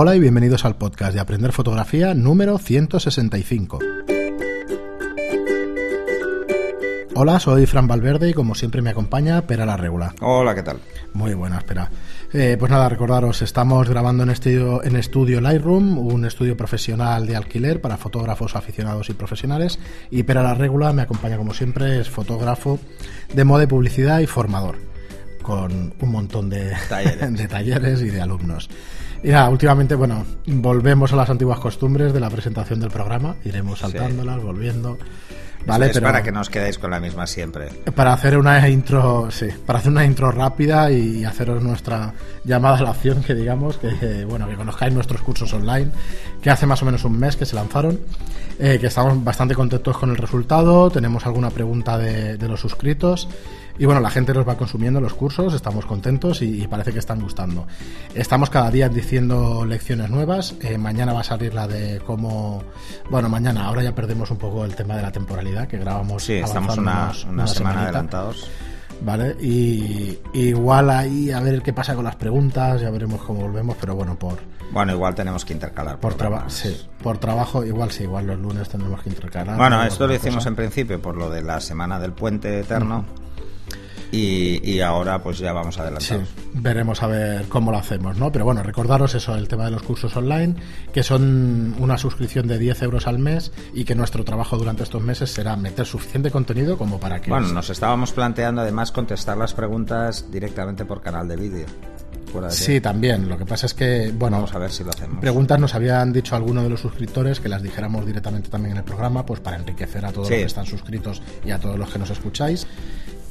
Hola y bienvenidos al podcast de Aprender Fotografía número 165. Hola, soy Fran Valverde y como siempre me acompaña Pera la Regula. Hola, ¿qué tal? Muy buena, espera. Eh, pues nada, recordaros, estamos grabando en estudio, en estudio Lightroom, un estudio profesional de alquiler para fotógrafos aficionados y profesionales. Y Pera la Regula me acompaña como siempre, es fotógrafo de moda y publicidad y formador, con un montón de Talleres. de talleres y de alumnos. Y nada, últimamente, bueno, volvemos a las antiguas costumbres de la presentación del programa, iremos saltándolas, volviendo. Vale, es pero para que no os quedéis con la misma siempre. para hacer una intro, sí, para hacer una intro rápida y haceros nuestra llamada a la acción, que digamos, que bueno, que conozcáis nuestros cursos online, que hace más o menos un mes que se lanzaron, eh, que estamos bastante contentos con el resultado, tenemos alguna pregunta de, de los suscritos. Y bueno, la gente nos va consumiendo los cursos, estamos contentos y, y parece que están gustando. Estamos cada día diciendo lecciones nuevas. eh, mañana va a salir la de cómo. Bueno, mañana, ahora ya perdemos un poco el tema de la temporalidad que grabamos. Sí, estamos una, semana adelantados. Vale, y igual ahí a ver qué pasa con las preguntas, ya veremos cómo volvemos, pero bueno, por, Bueno, igual tenemos que intercalar. por, traba- sí, por trabajo, igual sí, igual los lunes tendremos que intercalar. Bueno, esto lo hicimos cosa. en principio por lo de la semana del puente eterno. Y, y ahora pues ya vamos Sí, adelantados. veremos a ver cómo lo hacemos, ¿no? Pero bueno, recordaros eso, el tema de los cursos online, que son una suscripción de 10 euros al mes y que nuestro trabajo durante estos meses será meter suficiente contenido como para que... Bueno, nos estábamos planteando además contestar las preguntas directamente por canal de vídeo. De Sí, también. Lo que pasa es que, bueno, Vamos a ver si lo hacemos. preguntas nos habían dicho algunos de los suscriptores que las dijéramos directamente también en el programa, pues para enriquecer a todos Sí. los que están suscritos y a todos los que nos escucháis.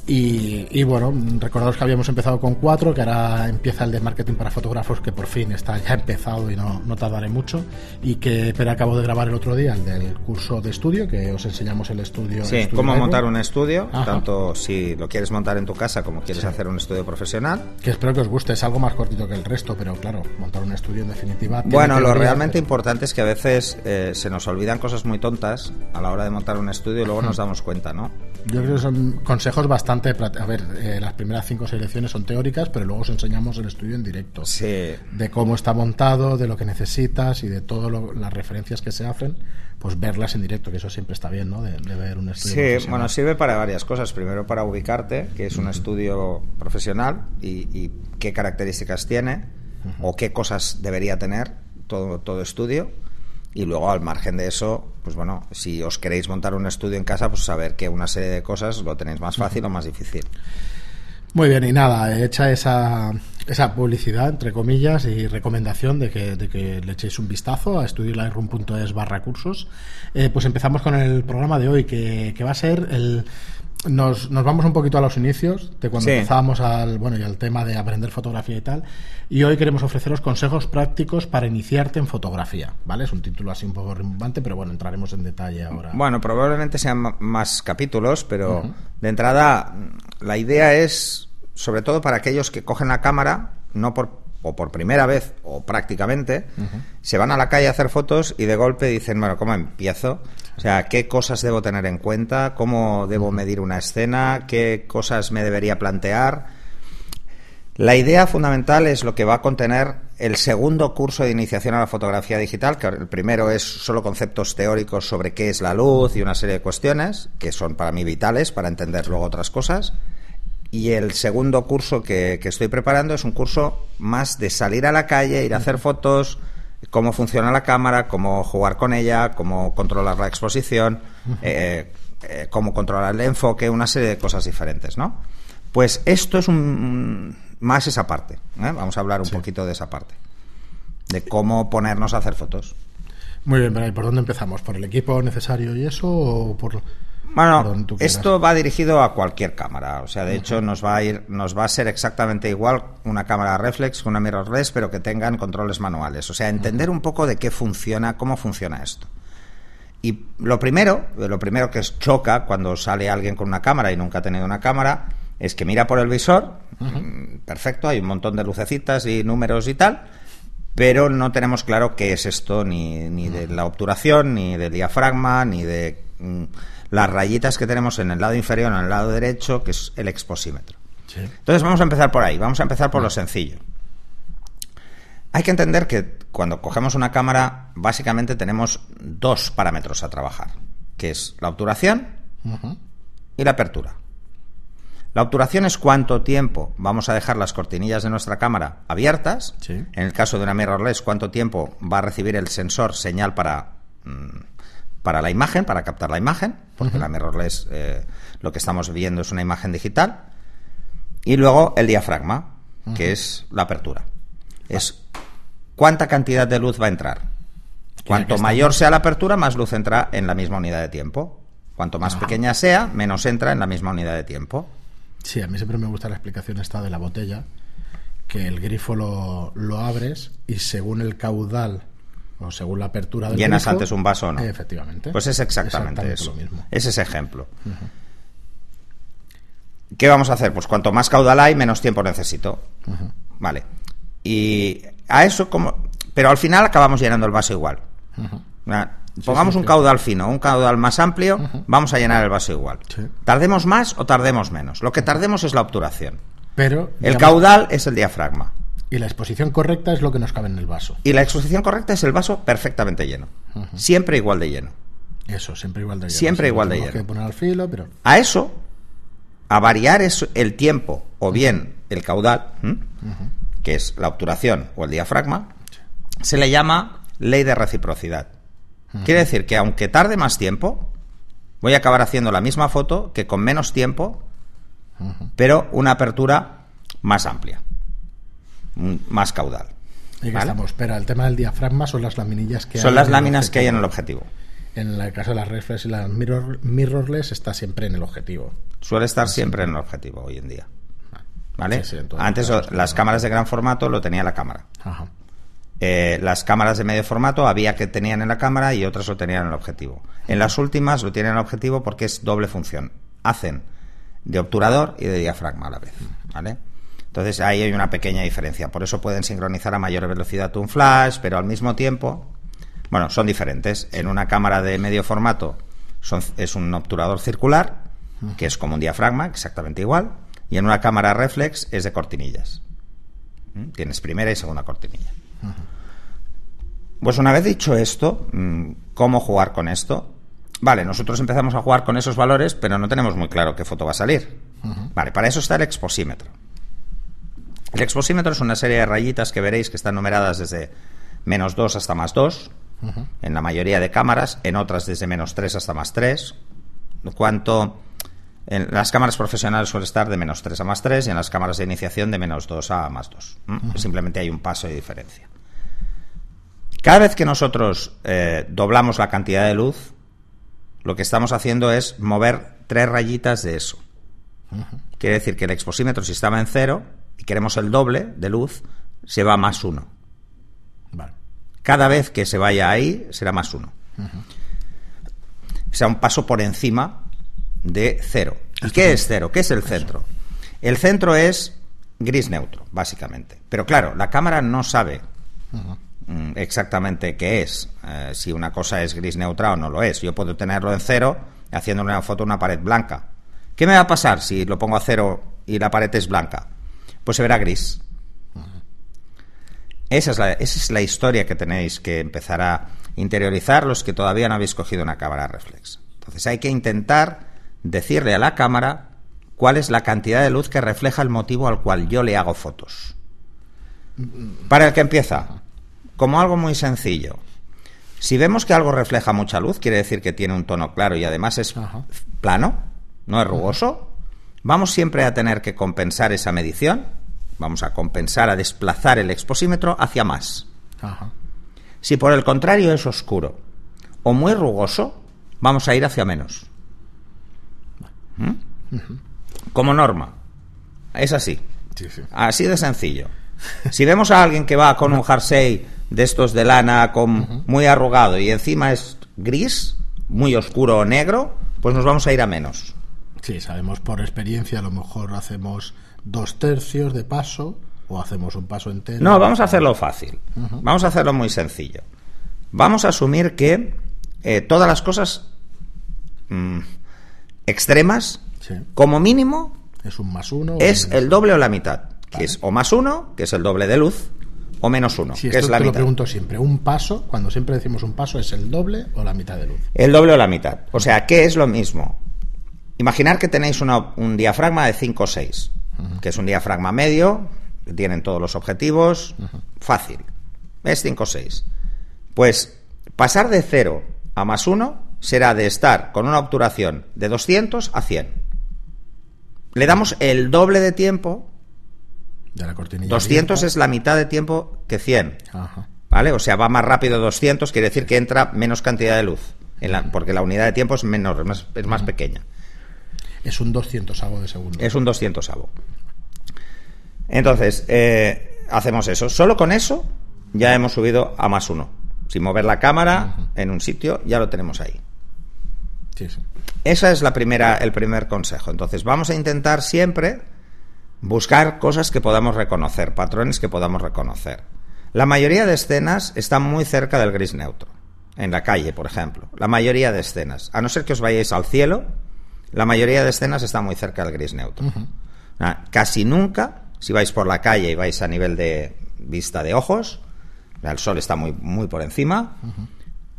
Y, y bueno, recordaros que habíamos empezado con cuatro, que ahora empieza el de marketing para fotógrafos, que por fin está ya empezado y no, no tardaré mucho. Y que pero acabo de grabar el otro día, el del curso de estudio, que os enseñamos el estudio. Sí, estudio cómo montar un estudio, Ajá. tanto si lo quieres montar en tu casa como quieres hacer un estudio profesional. Que espero que os guste, es algo más cortito que el resto, pero claro, montar un estudio en definitiva. Bueno, lo realmente importante es que a veces eh, se nos olvidan cosas muy tontas a la hora de montar un estudio y luego nos damos cuenta, ¿no? Yo creo que son consejos bastante. A ver, eh, las primeras cinco o seis lecciones son teóricas, pero luego os enseñamos el estudio en directo. Sí. De cómo está montado, de lo que necesitas y de todas las referencias que se hacen, pues verlas en directo, que eso siempre está bien, ¿no? De, de ver un estudio. Sí, bueno, sirve para varias cosas. Primero para ubicarte, que es un estudio profesional y, y qué características tiene o qué cosas debería tener todo, todo estudio. Y luego, al margen de eso, pues bueno, si os queréis montar un estudio en casa, pues saber que una serie de cosas lo tenéis más fácil o más difícil. Muy bien, y nada, hecha esa, esa publicidad, entre comillas, y recomendación de que, de que le echéis un vistazo a estudiolightroom.es barra cursos, eh, pues empezamos con el programa de hoy, que, que va a ser el... Nos, nos vamos un poquito a los inicios de cuando Sí. empezábamos al bueno y al tema de aprender fotografía y tal y hoy queremos ofreceros consejos prácticos para iniciarte en fotografía vale es un título así un poco rimbombante pero bueno entraremos en detalle ahora. Bueno, probablemente sean más capítulos, pero de entrada la idea es, sobre todo para aquellos que cogen la cámara, no por o por primera vez o prácticamente, se van a la calle a hacer fotos y de golpe dicen, bueno, ¿cómo empiezo? O sea, ¿qué cosas debo tener en cuenta? ¿Cómo debo medir una escena? ¿Qué cosas me debería plantear? La idea fundamental es lo que va a contener el segundo curso de iniciación a la fotografía digital, que el primero es solo conceptos teóricos sobre qué es la luz y una serie de cuestiones que son para mí vitales para entender luego otras cosas. Y el segundo curso que, que estoy preparando es un curso más de salir a la calle, ir a hacer fotos, cómo funciona la cámara, cómo jugar con ella, cómo controlar la exposición, eh, eh, cómo controlar el enfoque, una serie de cosas diferentes, ¿no? Pues esto es un, más esa parte. ¿eh? Vamos a hablar un poquito de esa parte. De cómo ponernos a hacer fotos. muy bien ¿y por dónde empezamos por el equipo necesario y eso o por Bueno, esto va dirigido a cualquier cámara. O sea, de hecho, nos va a ir, nos va a ser exactamente igual una cámara reflex que una mirrorless, pero que tengan controles manuales. O sea, entender un poco de qué funciona, cómo funciona esto. Y lo primero, lo primero que choca cuando sale alguien con una cámara y nunca ha tenido una cámara, es que mira por el visor, mm, perfecto, hay un montón de lucecitas y números y tal, pero no tenemos claro qué es esto, ni, ni de la obturación, ni del diafragma, ni de las rayitas que tenemos en el lado inferior o en el lado derecho, que es el exposímetro. Sí. Entonces vamos a empezar por ahí, vamos a empezar por lo sencillo. Hay que entender que cuando cogemos una cámara, básicamente tenemos dos parámetros a trabajar, que es la obturación y la apertura. La obturación es cuánto tiempo vamos a dejar las cortinillas de nuestra cámara abiertas. En el caso de una mirrorless, cuánto tiempo va a recibir el sensor señal para, mm, para la imagen, para captar la imagen, porque la mirrorless eh, lo que estamos viendo es una imagen digital. Y luego el diafragma, que es la apertura. Es cuánta cantidad de luz va a entrar. Cuanto mayor sea la apertura, más luz entra en la misma unidad de tiempo. Cuanto más pequeña sea, menos entra en la misma unidad de tiempo. Sí, a mí siempre me gusta la explicación esta de la botella, que el grifo lo, lo abres y según el caudal o según la apertura del Llenas antes un vaso o no. Efectivamente. Pues es exactamente, eso. Lo mismo. Es ese ejemplo. ¿Qué vamos a hacer? Pues cuanto más caudal hay, menos tiempo necesito. Vale. Y a eso como... Pero al final acabamos llenando el vaso igual. Pongamos un caudal fino, un caudal más amplio, vamos a llenar el vaso igual. ¿Tardemos más o tardemos menos? Lo que tardemos es la obturación. Pero, el caudal es el diafragma. Y la exposición correcta es lo que nos cabe en el vaso. Y la exposición correcta es el vaso perfectamente lleno. Siempre igual de lleno. Eso, siempre igual de lleno. Siempre igual de lleno. Que poner al filo, pero... A eso, a variar el tiempo o bien el caudal, que es la obturación o el diafragma, se le llama ley de reciprocidad. Quiere decir que aunque tarde más tiempo, voy a acabar haciendo la misma foto que con menos tiempo, pero una apertura más amplia, más caudal. ¿Y estamos? Espera, el tema del diafragma son las laminillas que son las láminas que hay en el objetivo. En el caso de las reflex y las mirrorless está siempre en el objetivo. Suele estar siempre en el objetivo hoy en día. ¿Vale? Antes las cámaras de gran formato lo tenía la cámara. Ajá. Eh, las cámaras de medio formato había que tenían en la cámara y otras lo tenían en el objetivo. En las últimas lo tienen en el objetivo porque es doble función. Hacen de obturador y de diafragma a la vez. ¿vale? Entonces ahí hay una pequeña diferencia. Por eso pueden sincronizar a mayor velocidad un flash, pero al mismo tiempo, bueno, son diferentes. En una cámara de medio formato es un obturador circular, que es como un diafragma, exactamente igual. Y en una cámara reflex es de cortinillas. ¿Mm? Tienes primera y segunda cortinilla. Pues una vez dicho esto, mm, ¿cómo jugar con esto? Vale, nosotros empezamos a jugar con esos valores, pero no tenemos muy claro qué foto va a salir. Vale, para eso está el exposímetro. El exposímetro es una serie de rayitas que veréis que están numeradas desde menos 2 hasta más 2, en la mayoría de cámaras, en otras desde menos 3 hasta más 3. Cuanto en las cámaras profesionales suele estar de menos 3 a más 3 y en las cámaras de iniciación de menos 2 a más 2. Simplemente hay un paso de diferencia. Cada vez que nosotros eh, doblamos la cantidad de luz, lo que estamos haciendo es mover tres rayitas de eso. Quiere decir que el exposímetro, si estaba en cero y queremos el doble de luz, se va a más uno. Cada vez que se vaya ahí, será más uno. O sea, un paso por encima de cero. ¿Y qué es cero? ¿Qué es el centro? El centro es gris neutro, básicamente. Pero claro, la cámara no sabe mm, exactamente qué es, eh, si una cosa es gris neutra o no lo es. Yo puedo tenerlo en cero haciendo una foto una pared blanca. ¿Qué me va a pasar si lo pongo a cero y la pared es blanca? Pues se verá gris. Esa es, la, esa es la historia que tenéis que empezar a interiorizar los que todavía no habéis cogido una cámara reflex. Entonces hay que intentar decirle a la cámara cuál es la cantidad de luz que refleja el motivo al cual yo le hago fotos. Para el que empieza, como algo muy sencillo. Si vemos que algo refleja mucha luz, quiere decir que tiene un tono claro y además es plano, no es rugoso, vamos siempre a tener que compensar esa medición, vamos a compensar, a desplazar el exposímetro hacia más. Si por el contrario es oscuro o muy rugoso, vamos a ir hacia menos. ¿Mm? Como norma. Es así. Así de sencillo. Si vemos a alguien que va con un jersey de estos de lana con, muy arrugado y encima es gris, muy oscuro o negro, pues nos vamos a ir a menos. Sí, sabemos por experiencia, a lo mejor hacemos dos tercios de paso o hacemos un paso entero. No, vamos a hacerlo fácil. Vamos a hacerlo muy sencillo. Vamos a asumir que eh, todas las cosas mm, extremas, como mínimo, es un más uno. Es el doble o la mitad, que es o más uno, que es el doble de luz, o menos 1, Sí, que esto es la te lo mitad. pregunto siempre. Un paso, cuando siempre decimos un paso, ¿es el doble o la mitad de luz? El doble o la mitad. O sea, ¿qué es lo mismo? Imaginar que tenéis una- un diafragma de 5 o 6, que es un diafragma medio, que tienen todos los objetivos, fácil. Es 5 o 6. Pues pasar de 0 a más 1 será de estar con una obturación de 200 a 100. Le damos el doble de tiempo, De la cortinilla. 200 abierta. es la mitad de tiempo que 100. Ajá. ¿Vale? O sea, va más rápido 200, quiere decir que entra menos cantidad de luz, en la- porque la unidad de tiempo es menor, es más, es más pequeña. Es un 200 de segundo. Es un 200 Entonces, eh, hacemos eso. Solo con eso ya hemos subido a más uno. Sin mover la cámara en un sitio, ya lo tenemos ahí. Sí, sí. Esa es la primera, el primer consejo. Entonces, vamos a intentar siempre buscar cosas que podamos reconocer, patrones que podamos reconocer. La mayoría de escenas están muy cerca del gris neutro. En la calle, por ejemplo. La mayoría de escenas. A no ser que os vayáis al cielo, la mayoría de escenas están muy cerca del gris neutro. Ah, Casi nunca, si vais por la calle y vais a nivel de vista de ojos, el sol está muy, muy por encima,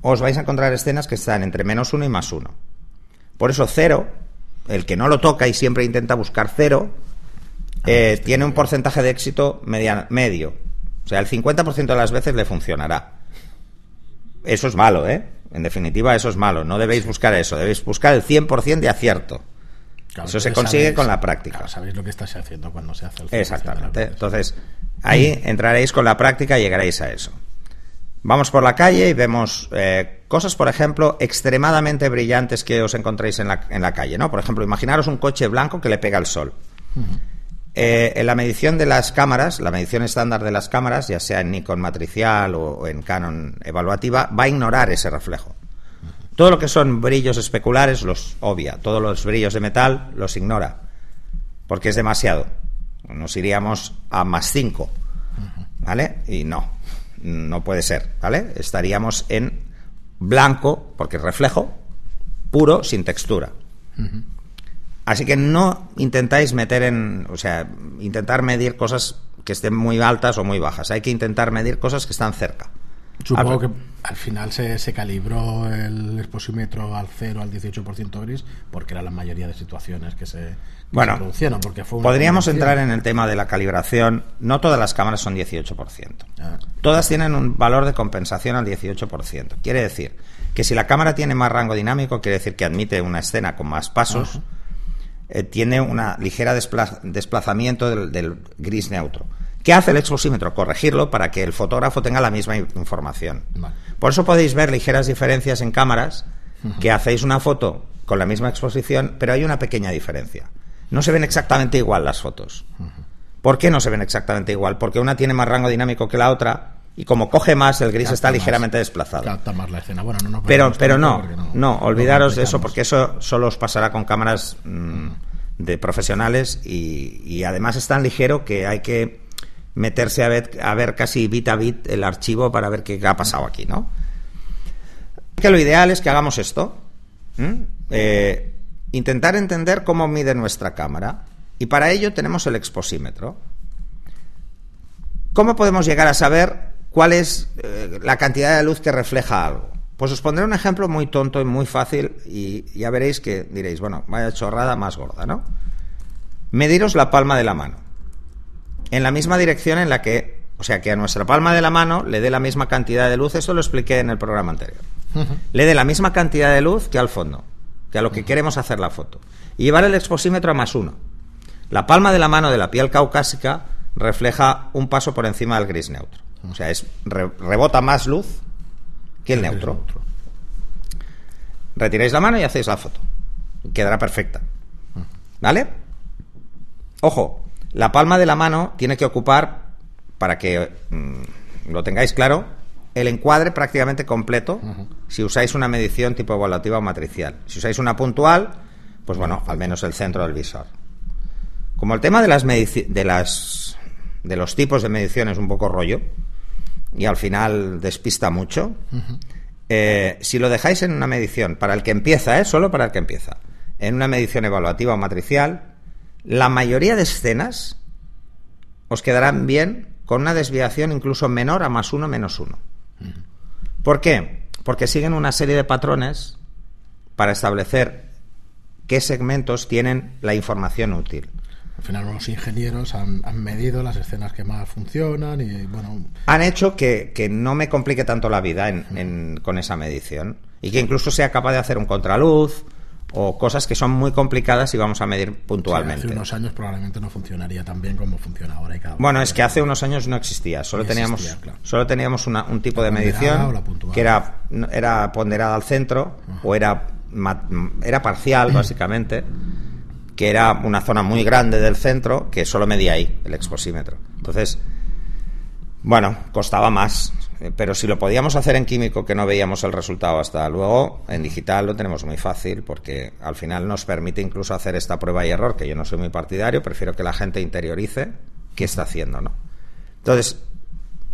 os vais a encontrar escenas que están entre menos uno y más uno. Por eso cero, el que no lo toca y siempre intenta buscar cero, eh, tiene un porcentaje de éxito media- medio. O sea, el 50% de las veces le funcionará. Eso es malo, ¿eh? En definitiva, eso es malo. No debéis buscar eso. Debéis buscar el 100% de acierto. Claro, Eso se consigue sabéis- con la práctica. claro, sabéis lo que estás haciendo cuando se hace el 100% de las Exactamente. Entonces, ahí entraréis con la práctica y llegaréis a eso. Vamos por la calle y vemos eh, cosas, por ejemplo, extremadamente brillantes que os encontréis en la, en la calle, ¿no? Por ejemplo, imaginaros un coche blanco que le pega el sol. Eh, en la medición de las cámaras, la medición estándar de las cámaras, ya sea en Nikon matricial o, en Canon evaluativa, va a ignorar ese reflejo. Todo lo que son brillos especulares los obvia, todos los brillos de metal los ignora, porque es demasiado. Nos iríamos a más 5, ¿vale? Y no, no puede ser, ¿vale? Estaríamos en blanco, porque es reflejo, puro, sin textura. Así que no intentáis meter en, o sea, intentar medir cosas que estén muy altas o muy bajas. Hay que intentar medir cosas que están cerca. Supongo que al final se, se calibró el exposímetro al 0 al 18% gris porque era la mayoría de situaciones que se, que Bueno, se producieron. Porque fue Podríamos entrar en el tema de la calibración. No todas las cámaras son 18%. Ah, Todas tienen un valor de compensación al 18%. Quiere decir que si la cámara tiene más rango dinámico, quiere decir que admite una escena con más pasos, eh, tiene una ligera despla- desplazamiento del, del gris neutro. ¿Qué hace el exposímetro? Corregirlo para que el fotógrafo tenga la misma in- información. Vale. Por eso podéis ver ligeras diferencias en cámaras que hacéis una foto con la misma exposición, pero hay una pequeña diferencia. No se ven exactamente igual las fotos. ¿Por qué no se ven exactamente igual? Porque una tiene más rango dinámico que la otra y como coge más, el gris Capta está más. ligeramente desplazado. capta más la escena. Bueno, no, no Pero, pero no, no, olvidaros de eso porque eso solo os pasará con cámaras mm, de profesionales y, y además es tan ligero que hay que meterse a ver, a ver casi bit a bit el archivo para ver qué ha pasado aquí, ¿no? Que lo ideal es que hagamos esto. Eh, intentar entender cómo mide nuestra cámara y para ello tenemos el exposímetro. ¿Cómo podemos llegar a saber cuál es eh, la cantidad de luz que refleja algo? Pues os pondré un ejemplo muy tonto y muy fácil y ya veréis que diréis, bueno, vaya chorrada más gorda, ¿no? Mediros la palma de la mano. En la misma dirección en la que, o sea, que a nuestra palma de la mano le dé la misma cantidad de luz, esto lo expliqué en el programa anterior. Le dé la misma cantidad de luz que al fondo, que a lo que queremos hacer la foto. Y llevar el exposímetro a más uno. La palma de la mano de la piel caucásica refleja un paso por encima del gris neutro. O sea, es re- rebota más luz que el neutro. Retiráis la mano y hacéis la foto. Quedará perfecta. ¿Vale? Ojo, la palma de la mano tiene que ocupar, para que mm, lo tengáis claro, el encuadre prácticamente completo si usáis una medición tipo evaluativa o matricial. Si usáis una puntual, pues bueno, al menos el centro del visor. Como el tema de las de las de los tipos de medición es un poco rollo y al final despista mucho, eh, si lo dejáis en una medición para el que empieza, ¿eh? solo para el que empieza, en una medición evaluativa o matricial, la mayoría de escenas os quedarán bien con una desviación incluso menor a más uno menos uno. ¿Por qué? Porque siguen una serie de patrones para establecer qué segmentos tienen la información útil. Al final unos ingenieros han, medido las escenas que más funcionan y bueno... Han hecho que, no me complique tanto la vida con esa medición y que incluso sea capaz de hacer un contraluz o cosas que son muy complicadas y vamos a medir puntualmente. hace unos años probablemente no funcionaría tan bien como funciona ahora. bueno, es que hace unos años no existía, solo teníamos, solo teníamos un tipo de medición que era, era ponderada al centro o era, era parcial, básicamente que era una zona muy grande del centro que solo medía ahí, el exposímetro. Entonces, bueno, costaba más, pero si lo podíamos hacer en químico que no veíamos el resultado hasta luego, en digital lo tenemos muy fácil porque al final nos permite incluso hacer esta prueba y error, que yo no soy muy partidario, prefiero que la gente interiorice qué está haciendo, ¿no? Entonces,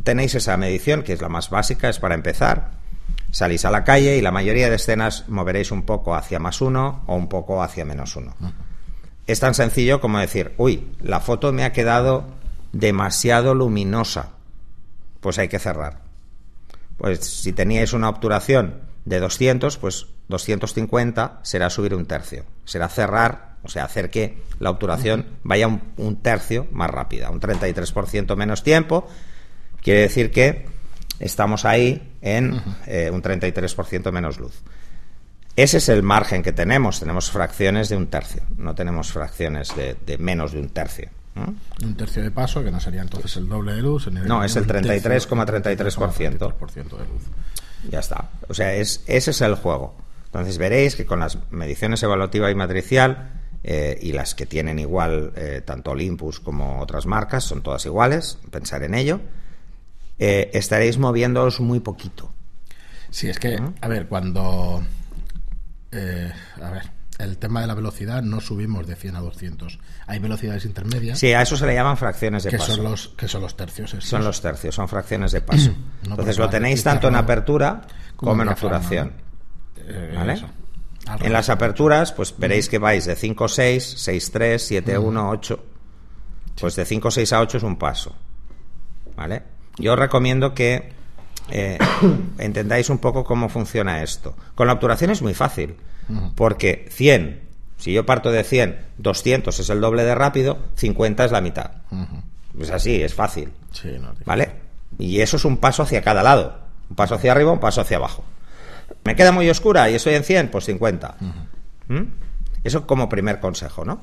tenéis esa medición, que es la más básica, es para empezar. Salís a la calle y la mayoría de escenas moveréis un poco hacia más uno o un poco hacia menos uno. Es tan sencillo como decir, uy, la foto me ha quedado demasiado luminosa. Pues hay que cerrar. Pues si teníais una obturación de 200, pues 250 será subir un tercio. Será cerrar, o sea, hacer que la obturación vaya un, tercio más rápida, un 33% menos tiempo. Quiere decir que estamos ahí en eh, un 33% menos luz. Ese es el margen que tenemos. Tenemos fracciones de un tercio, no tenemos fracciones de, menos de un tercio. Un tercio de paso, que no sería entonces el doble de luz. no, es el 33,33% de luz. Ya está. O sea, es, ese es el juego. Entonces veréis que con las mediciones evaluativa y matricial eh, y las que tienen igual eh, tanto Olympus como otras marcas, son todas iguales, pensar en ello, eh, estaréis moviéndoos muy poquito. Sí, es que, a ver, cuando eh, a ver, el tema de la velocidad no subimos de 100 a 200. Hay velocidades intermedias. Sí, a eso se le llaman fracciones de que paso. Son los, que son los tercios. Son los tercios, son fracciones de paso. Entonces lo tenéis tanto en apertura como, en obturación. Eh, ¿Vale? En las aperturas, pues veréis que vais de 5, 6, 6, 3, 7, 1, 8. Pues de 5, 6 a 8 es un paso. ¿Vale? Yo os recomiendo que eh, entendáis un poco cómo funciona esto. Con la obturación es muy fácil, porque 100, si yo parto de 100, 200 es el doble de rápido, 50 es la mitad. Es así, es fácil. ¿Vale? Y eso es un paso hacia cada lado. Un paso hacia arriba, un paso hacia abajo. ¿Me queda muy oscura y estoy en 100? Pues 50. ¿Mm? Eso como primer consejo, ¿no?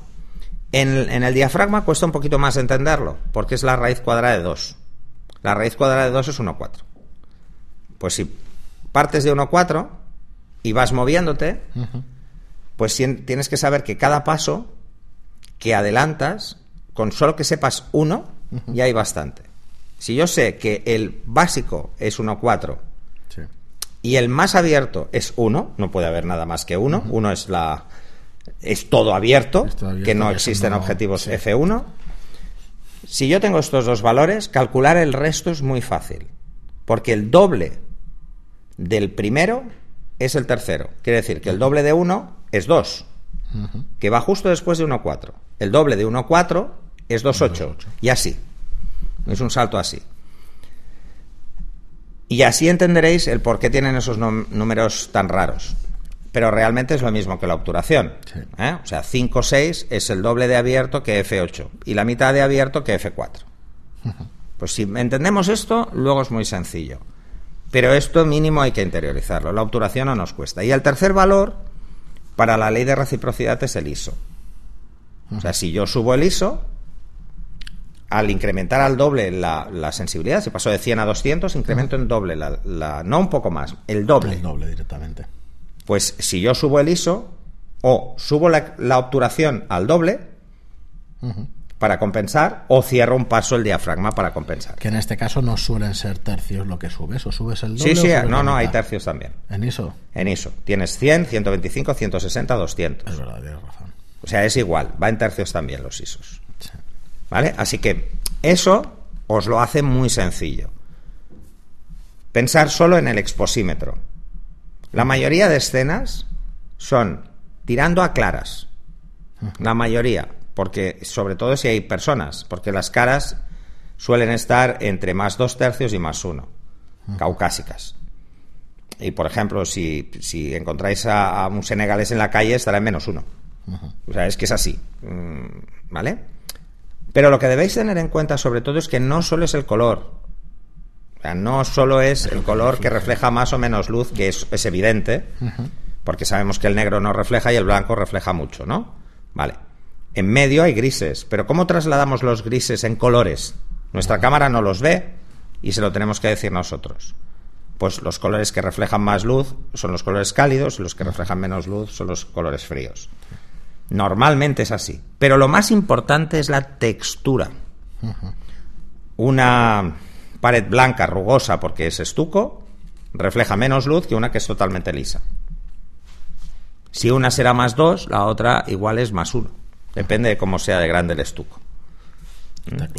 En, en, el diafragma cuesta un poquito más entenderlo, porque es la raíz cuadrada de 2. La raíz cuadrada de 2 es 1,4. Pues si partes de 1,4 y vas moviéndote, pues tienes que saber que cada paso que adelantas, con solo que sepas uno, ya hay bastante. Si yo sé que el básico es 1,4 y el más abierto es 1, no puede haber nada más que 1, 1 es la es todo abierto, que no existen objetivos F1. Si yo tengo estos dos valores, calcular el resto es muy fácil, porque el doble del primero es el tercero. Quiere decir que el doble de 1 es 2, que va justo después de 1,4. El doble de 1,4 es 2,8. Y así. Es un salto así. Y así entenderéis el por qué tienen esos números tan raros. Pero realmente es lo mismo que la obturación. ¿eh? O sea, 5, 6 es el doble de abierto que F8 y la mitad de abierto que F4. Pues si entendemos esto, luego es muy sencillo. Pero esto mínimo hay que interiorizarlo. La obturación no nos cuesta. Y el tercer valor para la ley de reciprocidad es el ISO. O sea, si yo subo el ISO, al incrementar al doble la, sensibilidad, si paso de 100 a 200, incremento en doble, la, no un poco más, el doble. El doble directamente. Pues si yo subo el ISO o subo la, obturación al doble, para compensar o cierro un paso el diafragma para compensar. Que en este caso no suelen ser tercios lo que subes, o subes el doble. Sí, sí, no, no, hay tercios también. ¿En ISO? En ISO. Tienes 100, 125, 160, 200. Es verdad, tienes razón. O sea, es igual, va en tercios también los ISOs. ¿Vale? Así que eso os lo hace muy sencillo. Pensar solo en el exposímetro. La mayoría de escenas son tirando a claras. La mayoría porque sobre todo si hay personas, porque las caras suelen estar entre más dos tercios y más uno, caucásicas. Y por ejemplo, si, si encontráis a, un senegalés en la calle, estará en menos uno. O sea, es que es así. Mm, ¿Vale? Pero lo que debéis tener en cuenta sobre todo es que no solo es el color. O sea, no solo es el color que refleja más o menos luz, que es, es evidente, porque sabemos que el negro no refleja y el blanco refleja mucho, ¿no? Vale. En medio hay grises, pero ¿cómo trasladamos los grises en colores? Nuestra cámara no los ve y se lo tenemos que decir nosotros. Pues los colores que reflejan más luz son los colores cálidos y los que reflejan menos luz son los colores fríos. Normalmente es así. Pero lo más importante es la textura. Una pared blanca, rugosa, porque es estuco, refleja menos luz que una que es totalmente lisa. Si una será más 2, la otra igual es más 1. Depende de cómo sea de grande el estuco.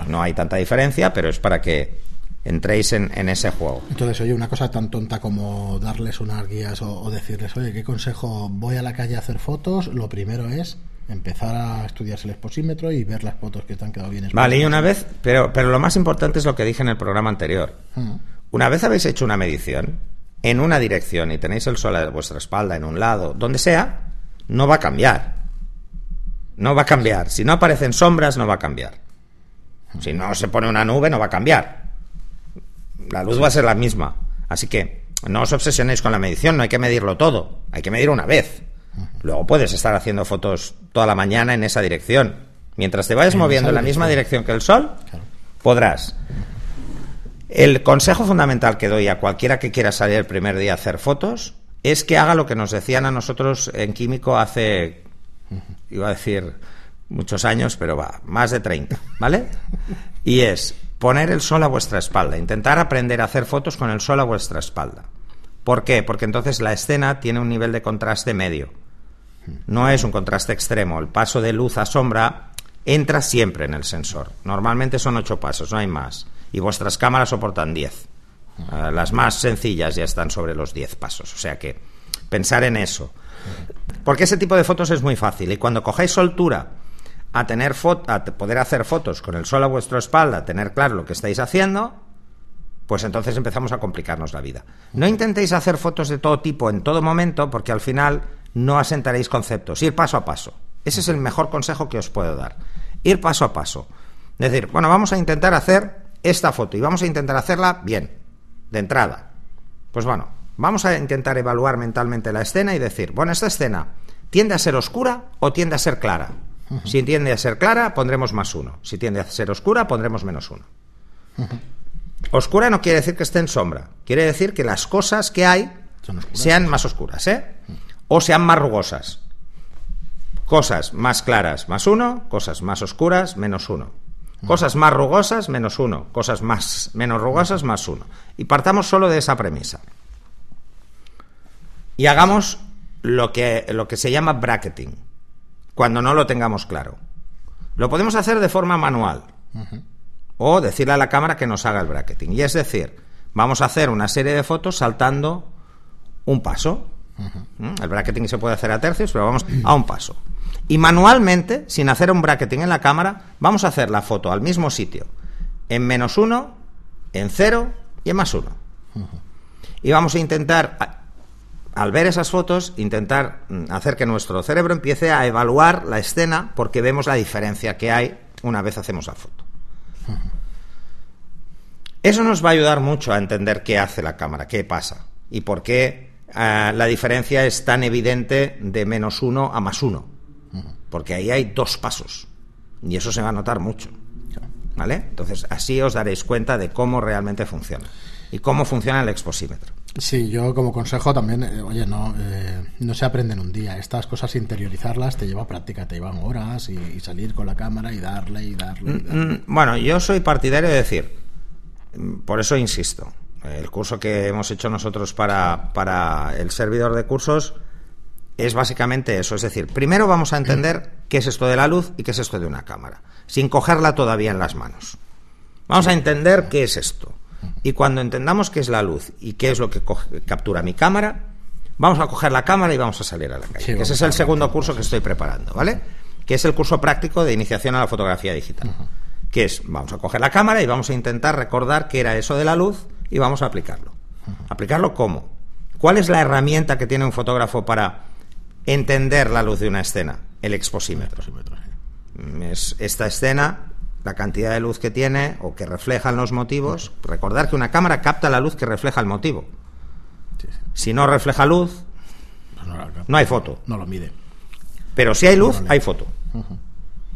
No hay tanta diferencia, pero es para que entréis en, ese juego. Entonces, oye, una cosa tan tonta como darles unas guías o, decirles, oye, ¿qué consejo? Voy a la calle a hacer fotos. Lo primero es empezar a estudiarse el exposímetro y ver las fotos que te han quedado bien. Vale, y una vez, pero, pero lo más importante es lo que dije en el programa anterior. Mm. Una vez habéis hecho una medición, en una dirección y tenéis el sol a vuestra espalda en un lado, donde sea, no va a cambiar. No va a cambiar. Si no aparecen sombras, no va a cambiar. Si no se pone una nube, no va a cambiar. La luz va a ser la misma. Así que no os obsesionéis con la medición, no hay que medirlo todo. Hay que medir una vez. Luego puedes estar haciendo fotos toda la mañana en esa dirección. Mientras te vayas moviendo en la misma dirección que el sol, podrás. El consejo fundamental que doy a cualquiera que quiera salir el primer día a hacer fotos es que haga lo que nos decían a nosotros en químico hace, iba a decir muchos años, pero va, más de 30, ¿vale? Y es poner el sol a vuestra espalda, intentar aprender a hacer fotos con el sol a vuestra espalda. ¿Por qué? Porque entonces la escena tiene un nivel de contraste medio. No es un contraste extremo. El paso de luz a sombra entra siempre en el sensor. Normalmente son ocho pasos, no hay más y vuestras cámaras soportan 10. Ah, las más sencillas ya están sobre los 10 pasos. O sea que pensar en eso. Porque ese tipo de fotos es muy fácil. Y cuando cojáis soltura a, tener a poder hacer fotos con el sol a vuestra espalda, tener claro lo que estáis haciendo, pues entonces empezamos a complicarnos la vida. No intentéis hacer fotos de todo tipo en todo momento, porque al final no asentaréis conceptos. Ir paso a paso. Ese es el mejor consejo que os puedo dar. Ir paso a paso. Es decir, bueno, vamos a intentar hacer esta foto y vamos a intentar hacerla bien, de entrada. Pues bueno, vamos a intentar evaluar mentalmente la escena y decir, bueno, esta escena tiende a ser oscura o tiende a ser clara. Si tiende a ser clara, pondremos más uno. Si tiende a ser oscura, pondremos menos uno. Oscura no quiere decir que esté en sombra. Quiere decir que las cosas que hay sean más oscuras, ¿eh? O sean más rugosas. Cosas más claras, más uno. Cosas más oscuras, menos uno. Cosas más rugosas, menos uno. Cosas más, menos rugosas, más uno. Y partamos solo de esa premisa. Y hagamos lo que, lo que se llama bracketing, cuando no lo tengamos claro. Lo podemos hacer de forma manual. O decirle a la cámara que nos haga el bracketing. Y es decir, vamos a hacer una serie de fotos saltando un paso. ¿Mm? El bracketing se puede hacer a tercios, pero vamos a un paso. Y manualmente, sin hacer un bracketing en la cámara, vamos a hacer la foto al mismo sitio, en menos uno, en cero y en más uno. Y vamos a intentar, al ver esas fotos, intentar mm, hacer que nuestro cerebro empiece a evaluar la escena porque vemos la diferencia que hay una vez hacemos la foto. Eso nos va a ayudar mucho a entender qué hace la cámara, qué pasa y por qué eh, la diferencia es tan evidente de menos uno a más uno porque ahí hay dos pasos y eso se va a notar mucho. ¿Vale? Entonces, así os daréis cuenta de cómo realmente funciona y cómo funciona el exposímetro. Sí, yo como consejo también, eh, oye, no, eh, no se aprende en un día. Estas cosas interiorizarlas te lleva práctica, te llevan horas y, salir con la cámara y darle y darle. Y mm, darle. Mm, bueno, yo soy partidario de decir, mm, por eso insisto, el curso que hemos hecho nosotros para, para el servidor de cursos es básicamente eso. Es decir, primero vamos a entender qué es esto de la luz y qué es esto de una cámara, sin cogerla todavía en las manos. Vamos a entender qué es esto. Y cuando entendamos qué es la luz y qué es lo que captura mi cámara, vamos a coger la cámara y vamos a salir a la calle. ese es el segundo curso que estoy preparando, ¿vale? Que es el curso práctico de iniciación a la fotografía digital. que es, vamos a coger la cámara y vamos a intentar recordar qué era eso de la luz y vamos a aplicarlo. ¿Aplicarlo cómo? ¿Cuál es la herramienta que tiene un fotógrafo para entender la luz de una escena? El exposímetro. Es esta escena, la cantidad de luz que tiene o que reflejan los motivos. Recordar que una cámara capta la luz que refleja el motivo. Si no refleja luz, Pues no, hay foto. no lo mide. Pero si hay luz, hay foto.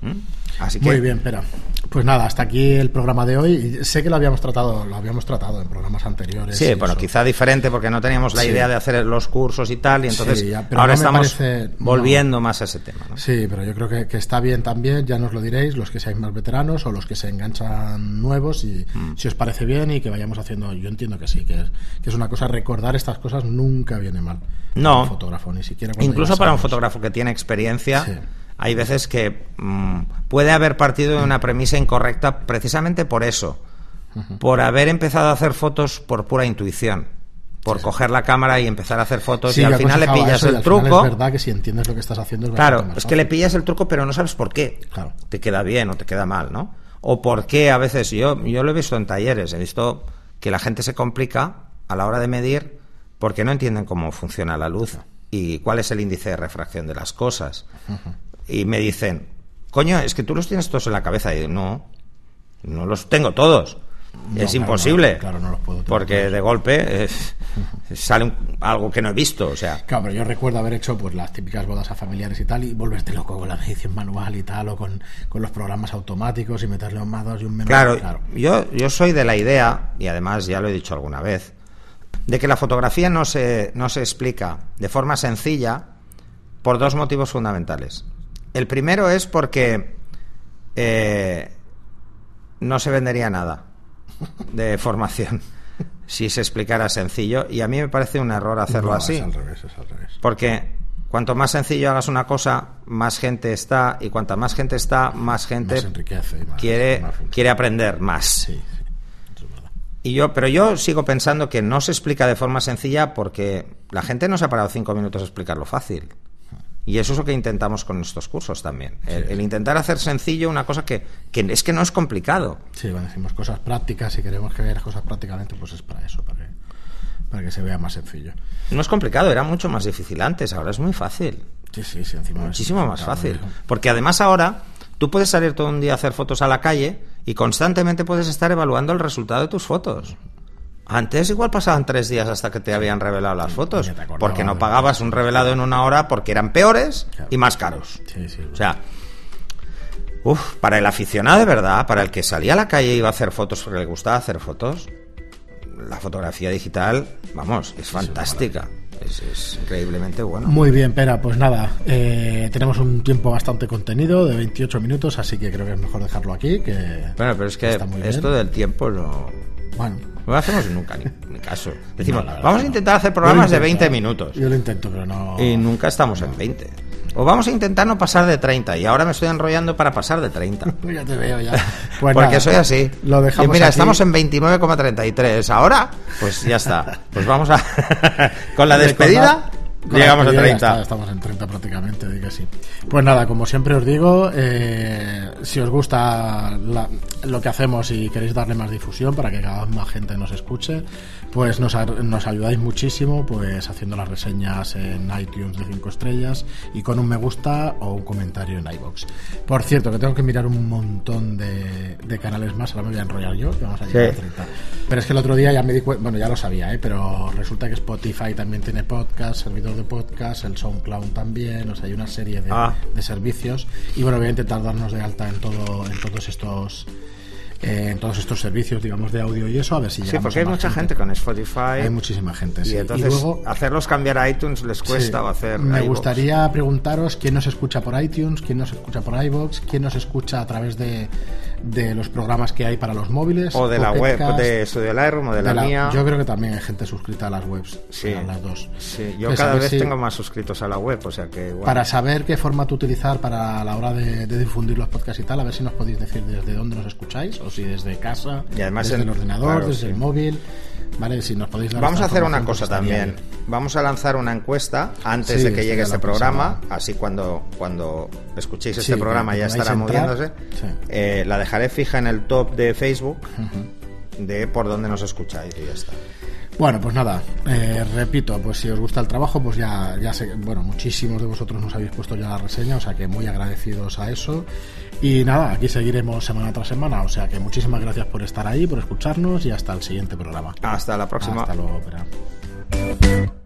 ¿Mm? Así que Muy bien, espera. Pues nada, hasta aquí el programa de hoy. Sé que lo habíamos tratado, lo habíamos tratado en programas anteriores. Sí, bueno, eso. quizá diferente porque no teníamos la Sí. idea de hacer los cursos y tal, y entonces Sí, ya, pero ahora no estamos parece- no. volviendo más a ese tema. ¿no? Sí, pero yo creo que, que está bien también, ya nos lo diréis, los que seáis más veteranos o los que se enganchan nuevos, y Mm. si os parece bien y que vayamos haciendo, yo entiendo que sí, que es, que es una cosa, recordar estas cosas nunca viene mal. No. Para un fotógrafo, ni siquiera Incluso para un fotógrafo que tiene experiencia, Sí. Hay veces que mm, puede haber partido de una premisa incorrecta precisamente por eso, por haber empezado a hacer fotos por pura intuición, por coger la cámara y empezar a hacer fotos Sí, y al final le pillas eso el truco. Es verdad que si entiendes lo que estás haciendo es Claro, es que le pillas el truco, pero no sabes por qué. Claro. Te queda bien o te queda mal, ¿no? O por qué a veces, yo, yo lo he visto en talleres, he visto que la gente se complica a la hora de medir porque no entienden cómo funciona la luz y cuál es el índice de refracción de las cosas. Y me dicen, coño, es que tú los tienes todos en la cabeza. Y digo, no, no los tengo todos. No, es claro, imposible. no, claro, no los puedo porque todos. de golpe eh, sale un- algo que no he visto. O sea, Claro, pero yo recuerdo haber hecho pues las típicas bodas a familiares y tal y volverte loco con la medición manual y tal o con, con los programas automáticos y meterle un más dos y un menos Claro, claro. Yo, yo soy de la idea, y además ya lo he dicho alguna vez, de que la fotografía no se, no se explica de forma sencilla por dos motivos fundamentales. El primero es porque eh, no se vendería nada de formación si se explicara sencillo, y a mí me parece un error hacerlo No, así. Es al revés, es al revés. Porque cuanto más sencillo hagas una cosa, más gente está, y cuanta más gente está, más gente Más enriquece y más- quiere, más quiere aprender más. Sí, sí. Y yo, pero yo sigo pensando que no se explica de forma sencilla porque la gente no se ha parado cinco minutos a explicarlo fácil. Y eso es lo que intentamos con estos cursos también. El, el intentar hacer sencillo una cosa que, que es que no es complicado. Sí, bueno, decimos cosas prácticas y queremos que veáis las cosas prácticamente, pues es para eso, para que, para que se vea más sencillo. No es complicado, era mucho más difícil antes, ahora es muy fácil. Sí, sí, sí, encima es- Muchísimo más fácil. Porque además ahora tú puedes salir todo un día a hacer fotos a la calle y constantemente puedes estar evaluando el resultado de tus fotos. Antes igual pasaban tres días hasta que te habían revelado las fotos, porque no pagabas un revelado en una hora porque eran peores Claro. y más caros. Sí, sí. O sea, uf, para el aficionado de verdad, para el que salía a la calle y iba a hacer fotos porque le gustaba hacer fotos, la fotografía digital, vamos, es fantástica. Es, es increíblemente bueno. Muy bien, Pera, pues nada, eh, tenemos un tiempo bastante contenido de 28 minutos, así que creo que es mejor dejarlo aquí. Que Bueno, pero es que bien. esto del tiempo no, Bueno, no lo hacemos nunca, ni, ni caso. Decimos, No, vamos a no. intentar hacer Yo programas de 20 intento, minutos. Yo lo intento, pero no. Y nunca estamos en 20. O vamos a intentar no pasar de 30. Y ahora me estoy enrollando para pasar de 30. Ya te veo ya. Pues Porque nada, soy así. Lo dejamos Y mira, aquí. estamos en 29,33. Ahora, pues ya está. Pues vamos a. con la De- despedida, llegamos a ya 30. está, estamos en 30 prácticamente, di que sí. Pues nada, como siempre os digo, eh, si os gusta la- lo que hacemos y queréis darle más difusión para que cada vez más gente nos escuche, pues nos, nos ayudáis muchísimo pues haciendo las reseñas en iTunes de 5 estrellas y con un me gusta o un comentario en iBox. Por cierto, que tengo que mirar un montón de, de canales más, ahora me voy a enrollar yo, que vamos a llegar Sí. a 30. Pero es que el otro día ya me di cuenta, bueno, ya lo sabía, ¿eh? pero resulta que Spotify también tiene podcast, servidor de podcast, el SoundCloud también, o sea, hay una serie de, Ah. de servicios. Y bueno, voy a intentar darnos de alta en todo, en todos estos eh, en todos estos servicios, digamos, de audio y eso, a ver si Sí, llegamos porque a hay mucha gente con Spotify. Hay muchísima gente, sí. Y entonces luego, hacerlos cambiar a iTunes les cuesta Sí. o hacer. Me gustaría preguntaros quién nos escucha por iTunes, quién nos escucha por iBox, quién nos escucha a través de, de los programas que hay para los móviles. O de la web Podcast, de Studio Lightroom o de la, de la- mía. Yo creo que también hay gente suscrita a las webs. Sí. a las dos. Sí, yo Pues cada vez si- tengo más suscritos a la web, o sea que. bueno. Para saber qué formato utilizar para la hora de, de difundir los podcasts y tal, a ver si nos podéis decir desde dónde nos escucháis, o si desde casa, Y además desde en- el ordenador, claro, desde sí. el móvil. Vale, si nos podéis dar Vamos a hacer una cosa pues también. vamos a lanzar una encuesta antes Sí, de que llegue este programa, así cuando, cuando escuchéis este Sí, programa ya estará entrar, moviéndose. sí. Eh, la dejaré fija en el top de Facebook de por donde nos escucháis y ya está. Bueno, pues nada, eh, repito, pues si os gusta el trabajo, pues ya, ya sé, bueno, muchísimos de vosotros nos habéis puesto ya la reseña, o sea que muy agradecidos a eso. Y nada, aquí seguiremos semana tras semana, o sea que muchísimas gracias por estar ahí, por escucharnos y hasta el siguiente programa. Hasta la próxima. Hasta luego, Pera.